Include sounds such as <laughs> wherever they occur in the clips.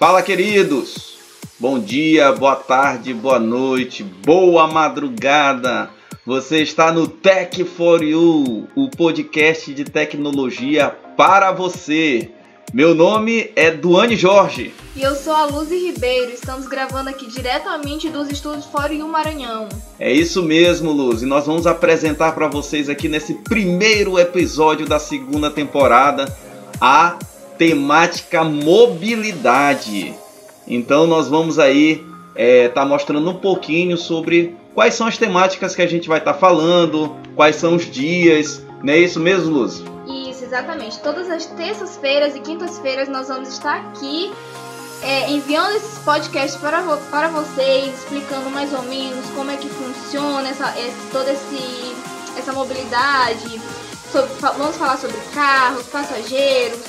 Fala, queridos! Bom dia, boa tarde, boa noite, boa madrugada! Você está no Tech for You, o podcast de tecnologia para você. Meu nome é Duane Jorge. E eu sou a Luzi Ribeiro. Estamos gravando aqui diretamente dos estúdios For You Maranhão. É isso mesmo, Luz. E nós vamos apresentar para vocês aqui nesse primeiro episódio da segunda temporada a temática mobilidade. Então nós vamos aí estar é, tá mostrando um pouquinho sobre quais são as temáticas que a gente vai estar tá falando, quais são os dias, não é isso mesmo, Luz? Isso, exatamente. Todas as terças-feiras e quintas-feiras nós vamos estar aqui é, enviando esses podcasts para, para vocês, explicando mais ou menos como é que funciona essa, esse, toda esse, essa mobilidade. Sobre, vamos falar sobre carros, passageiros,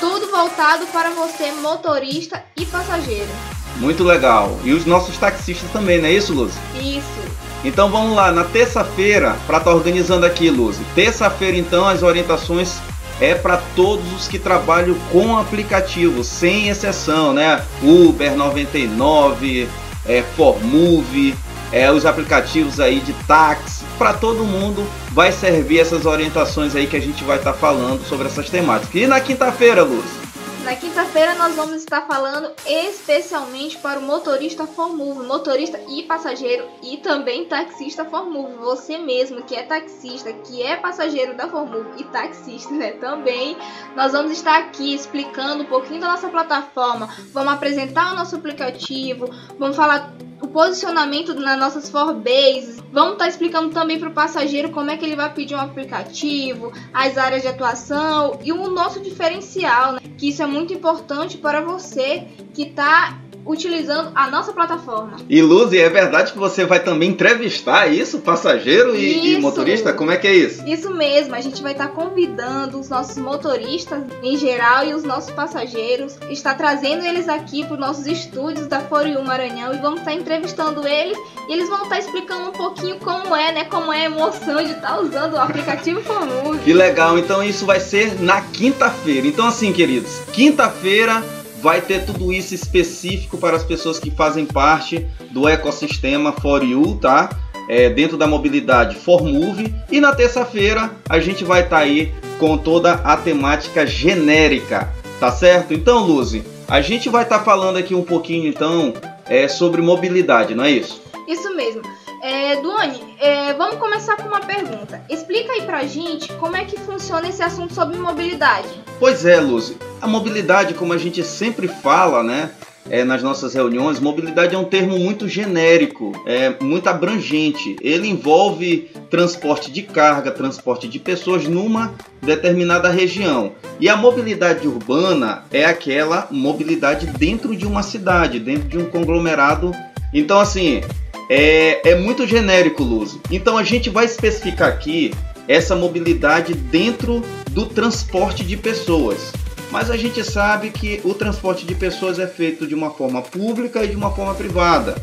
tudo voltado para você, motorista e passageiro. Muito legal. E os nossos taxistas também, não é isso, Luz? Isso. Então vamos lá, na terça-feira, para estar tá organizando aqui, Luz. Terça-feira, então, as orientações é para todos os que trabalham com aplicativo, sem exceção, né? Uber 99, é, Formove, é, os aplicativos aí de táxi, para todo mundo vai servir essas orientações aí que a gente vai estar tá falando sobre essas temáticas. E na quinta-feira, Luz? Na quinta-feira nós vamos estar falando especialmente para o motorista Formove, motorista e passageiro e também taxista Formove. Você mesmo que é taxista, que é passageiro da Formove e taxista, né? Também nós vamos estar aqui explicando um pouquinho da nossa plataforma, vamos apresentar o nosso aplicativo, vamos falar o posicionamento nas nossas Forbases. Vamos estar tá explicando também para o passageiro como é que ele vai pedir um aplicativo, as áreas de atuação e o nosso diferencial, né? que isso é muito importante para você que está utilizando a nossa plataforma. E Luzi, é verdade que você vai também entrevistar isso, passageiro e, e, motorista? Como é que é isso? Isso mesmo, a gente vai estar convidando os nossos motoristas em geral e os nossos passageiros, está trazendo eles aqui para os nossos estúdios da Foriu Maranhão e vamos estar entrevistando eles e eles vão estar explicando um pouquinho como é, né, como é a emoção de estar usando o aplicativo comum. Que legal, então isso vai ser na quinta-feira. Então assim, queridos, quinta-feira vai ter tudo isso específico para as pessoas que fazem parte do ecossistema For You, tá? É, dentro da mobilidade For Move. E na terça-feira a gente vai estar tá aí com toda a temática genérica, tá certo? Então, Luzi, a gente vai estar tá falando aqui um pouquinho então é, sobre mobilidade, não é isso? Isso mesmo. É, Duane, é, vamos começar com uma pergunta. Explica aí pra gente como é que funciona esse assunto sobre mobilidade. Pois é, Luzi. A mobilidade, como a gente sempre fala, né? É, nas nossas reuniões, mobilidade é um termo muito genérico, é muito abrangente. Ele envolve transporte de carga, transporte de pessoas numa determinada região. E a mobilidade urbana é aquela mobilidade dentro de uma cidade, dentro de um conglomerado. Então, assim, é, é muito genérico, Luz. Então a gente vai especificar aqui essa mobilidade dentro do transporte de pessoas. Mas a gente sabe que o transporte de pessoas é feito de uma forma pública e de uma forma privada.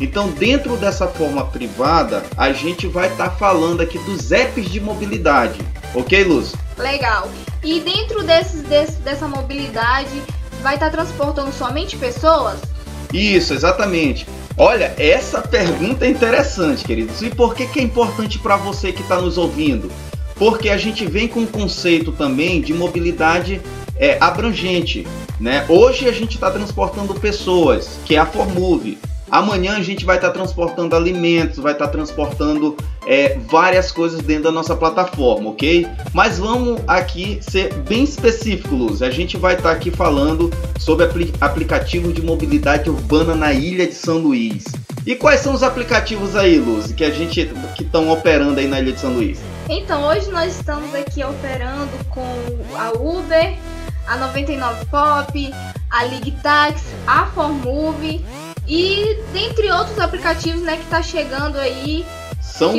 Então, dentro dessa forma privada, a gente vai estar tá falando aqui dos apps de mobilidade. Ok, Luz? Legal. E dentro desses, desse, dessa mobilidade, vai estar tá transportando somente pessoas? Isso, exatamente. Olha, essa pergunta é interessante, queridos. E por que, que é importante para você que está nos ouvindo? Porque a gente vem com um conceito também de mobilidade é, abrangente. Né? Hoje a gente está transportando pessoas, que é a Formove. Amanhã a gente vai estar tá transportando alimentos, vai estar tá transportando é, várias coisas dentro da nossa plataforma, ok? Mas vamos aqui ser bem específico, Luz. A gente vai estar tá aqui falando sobre apl aplicativos de mobilidade urbana na ilha de São Luís. E quais são os aplicativos aí, Luz, que a gente que estão operando aí na ilha de São Luís? Então, hoje nós estamos aqui operando com a Uber, a 99 Pop, a Ligtax, a Formove e dentre outros aplicativos, né, que tá chegando aí. São,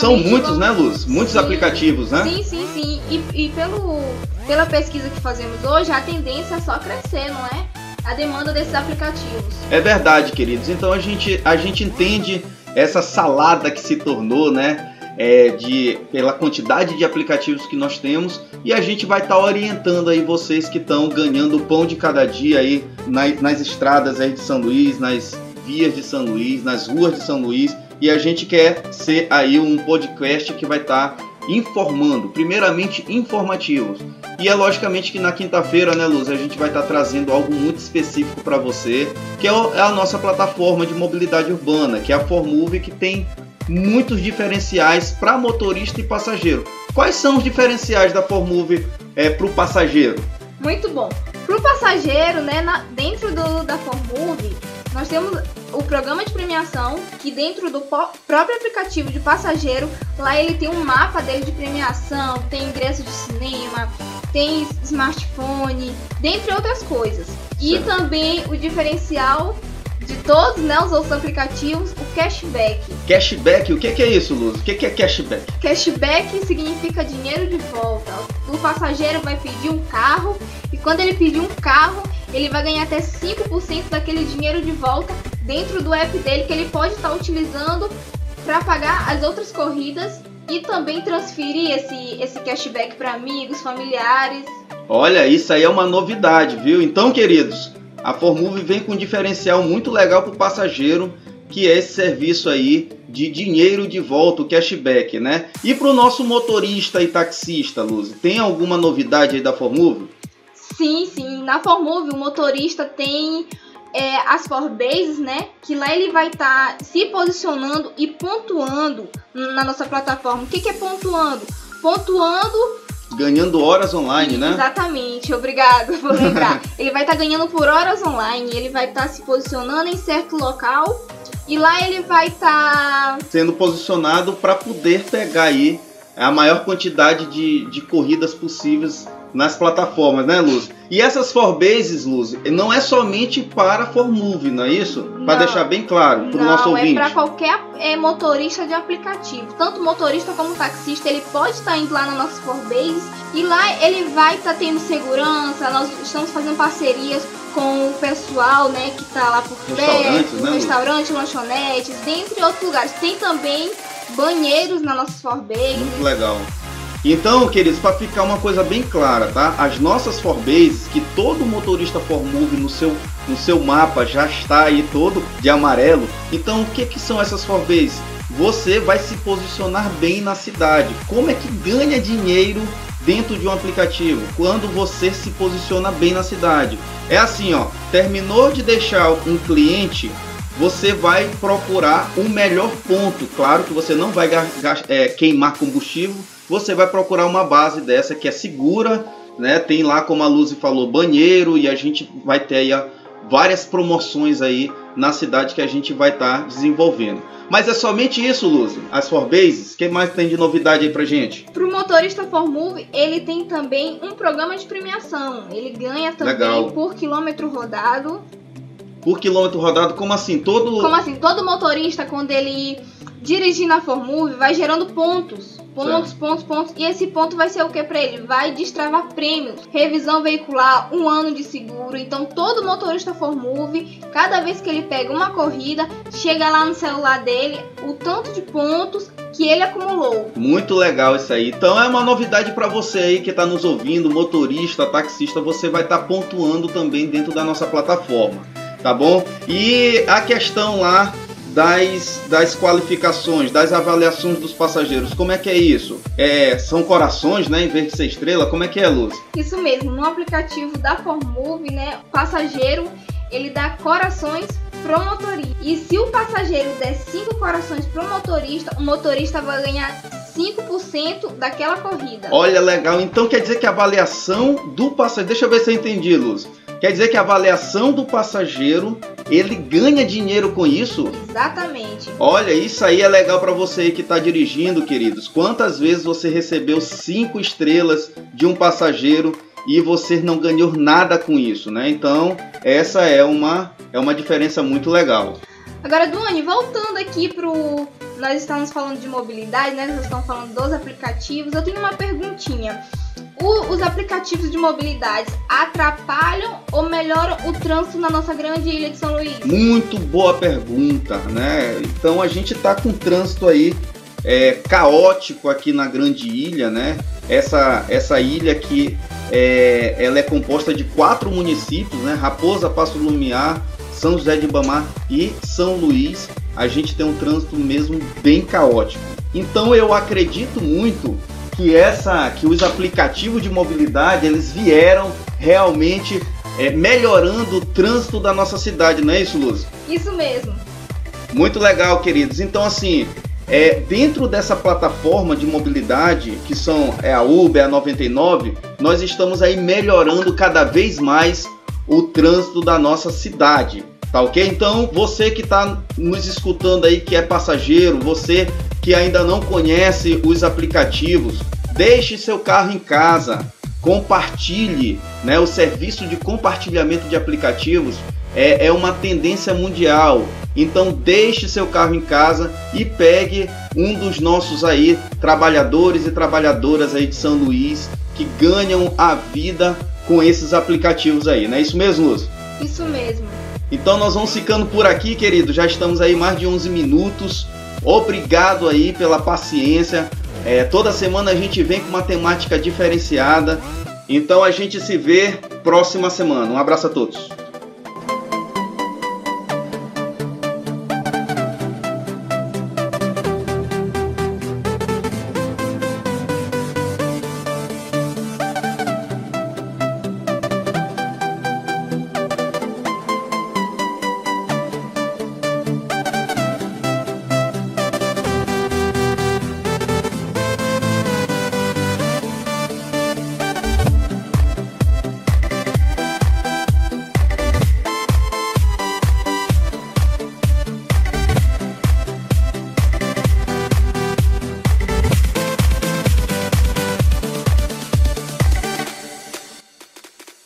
são muitos, né, Luz? Muitos sim, aplicativos, né? Sim, sim, sim. E, e pelo, pela pesquisa que fazemos hoje, a tendência é só crescer, não é? A demanda desses aplicativos. É verdade, queridos. Então a gente, a gente entende essa salada que se tornou, né? é, de, pela quantidade de aplicativos que nós temos e a gente vai estar tá orientando aí vocês que estão ganhando o pão de cada dia aí nas, nas estradas aí de São Luís, nas vias de São Luís, nas ruas de São Luís e a gente quer ser aí um podcast que vai estar tá informando, primeiramente informativos. E é logicamente que na quinta-feira, né, Luz, a gente vai estar tá trazendo algo muito específico para você, que é, é a nossa plataforma de mobilidade urbana, que é a Formove, que tem muitos diferenciais para motorista e passageiro. Quais são os diferenciais da Formove é, para o passageiro? Muito bom. Para o passageiro, né, na, dentro do, da Formove, nós temos o programa de premiação, que dentro do próprio aplicativo de passageiro, lá ele tem um mapa dele de premiação, tem ingresso de cinema, tem smartphone, dentre outras coisas. E também o diferencial de todos né, os outros aplicativos, o cashback. Cashback, o que, é isso, Luz? O que, é cashback? Cashback significa dinheiro de volta. O passageiro vai pedir um carro e quando ele pedir um carro, ele vai ganhar até 5% daquele dinheiro de volta dentro do app dele que ele pode estar utilizando para pagar as outras corridas e também transferir esse, esse cashback para amigos, familiares. Olha, isso aí é uma novidade, viu? Então, queridos, a Formove vem com um diferencial muito legal para o passageiro, que é esse serviço aí de dinheiro de volta, o cashback, né? E para o nosso motorista e taxista, Luz, tem alguma novidade aí da Formove? Sim, sim. Na Formove o motorista tem é, as Forbases, né? Que lá ele vai estar tá se posicionando e pontuando na nossa plataforma. O que, que é pontuando? Pontuando ganhando horas online, né? Exatamente, obrigado por lembrar. <laughs> ele vai estar tá ganhando por horas online, ele vai estar tá se posicionando em certo local e lá ele vai estar tá... sendo posicionado para poder pegar aí a maior quantidade de, de corridas possíveis nas plataformas, né, Luz? E essas Forbases, Luz, não é somente para Formove, não é isso? Para deixar bem claro para o nosso é ouvinte. Não, é para qualquer é, motorista de aplicativo. Tanto motorista como taxista, ele pode estar indo lá na nossa Forbase e lá ele vai estar tendo segurança. Nós estamos fazendo parcerias com o pessoal, né, que está lá por perto, né, restaurantes, lanchonetes, dentre outros lugares. Tem também banheiros na nossa Forbase. Muito legal. Então, queridos, para ficar uma coisa bem clara, tá? As nossas Forbases, que todo motorista Formove no seu, no seu mapa já está aí todo de amarelo. Então, o que, que são essas Forbases? Você vai se posicionar bem na cidade. Como é que ganha dinheiro dentro de um aplicativo? Quando você se posiciona bem na cidade. É assim, ó. Terminou de deixar um cliente você vai procurar o melhor ponto. Claro que você não vai é, queimar combustível, você vai procurar uma base dessa que é segura, né? Tem lá, como a Luzi falou, banheiro e a gente vai ter aí várias promoções aí na cidade que a gente vai estar tá desenvolvendo. Mas é somente isso, Luzi? As Forbases? O que mais tem de novidade aí pra gente? Pro motorista Formove, ele tem também um programa de premiação. Ele ganha também Legal. por quilômetro rodado. Por quilômetro rodado, como assim? Todo. Como assim? Todo motorista, quando ele dirigir na Formove, vai gerando pontos pontos, certo. pontos, pontos. E esse ponto vai ser o que para ele? Vai destravar prêmios, revisão veicular, um ano de seguro. Então todo motorista Formove, cada vez que ele pega uma corrida, chega lá no celular dele o tanto de pontos que ele acumulou. Muito legal isso aí. Então é uma novidade para você aí que está nos ouvindo, motorista, taxista, você vai estar tá pontuando também dentro da nossa plataforma, tá bom? E a questão lá das, das qualificações, das avaliações dos passageiros. Como é que é isso? É, são corações, né, em vez de ser estrela? Como é que é, Luz? Isso mesmo, no aplicativo da Formove, né, o passageiro, ele dá corações pro motorista. E se o passageiro der 5 corações pro motorista, o motorista vai ganhar 5% daquela corrida. Olha, legal. Então quer dizer que a avaliação do passageiro... Deixa eu ver se eu entendi, Luz. Quer dizer que a avaliação do passageiro ele ganha dinheiro com isso? Exatamente. Olha, isso aí é legal para você que está dirigindo, queridos. Quantas vezes você recebeu cinco estrelas de um passageiro e você não ganhou nada com isso, né? Então, essa é uma, é uma diferença muito legal. Agora, Duane, voltando aqui pro. Nós estamos falando de mobilidade, né? Nós estamos falando dos aplicativos. Eu tenho uma perguntinha o, os aplicativos de mobilidade atrapalham ou melhoram o trânsito na nossa grande ilha de São Luís? Muito boa pergunta, né? Então a gente está com trânsito aí é, caótico aqui na Grande Ilha, né? Essa, essa ilha que é, ela é composta de quatro municípios, né? Raposa, Passo Lumiar, São José de Ibamar e São Luís. A gente tem um trânsito mesmo bem caótico. Então eu acredito muito que essa, que os aplicativos de mobilidade eles vieram realmente é, melhorando o trânsito da nossa cidade, não é isso, Luz? Isso mesmo. Muito legal, queridos. Então, assim, é, dentro dessa plataforma de mobilidade, que são é a Uber, a 99, nós estamos aí melhorando cada vez mais o trânsito da nossa cidade. Tá ok? Então, você que está nos escutando aí, que é passageiro, você que ainda não conhece os aplicativos, deixe seu carro em casa, compartilhe, né? O serviço de compartilhamento de aplicativos é, é uma tendência mundial. Então deixe seu carro em casa e pegue um dos nossos aí trabalhadores e trabalhadoras aí de São Luís que ganham a vida com esses aplicativos aí, não é isso mesmo, Luz? Isso mesmo. Então nós vamos ficando por aqui, querido. Já estamos aí mais de 11 minutos. Obrigado aí pela paciência. É, toda semana a gente vem com uma temática diferenciada. Então a gente se vê próxima semana. Um abraço a todos.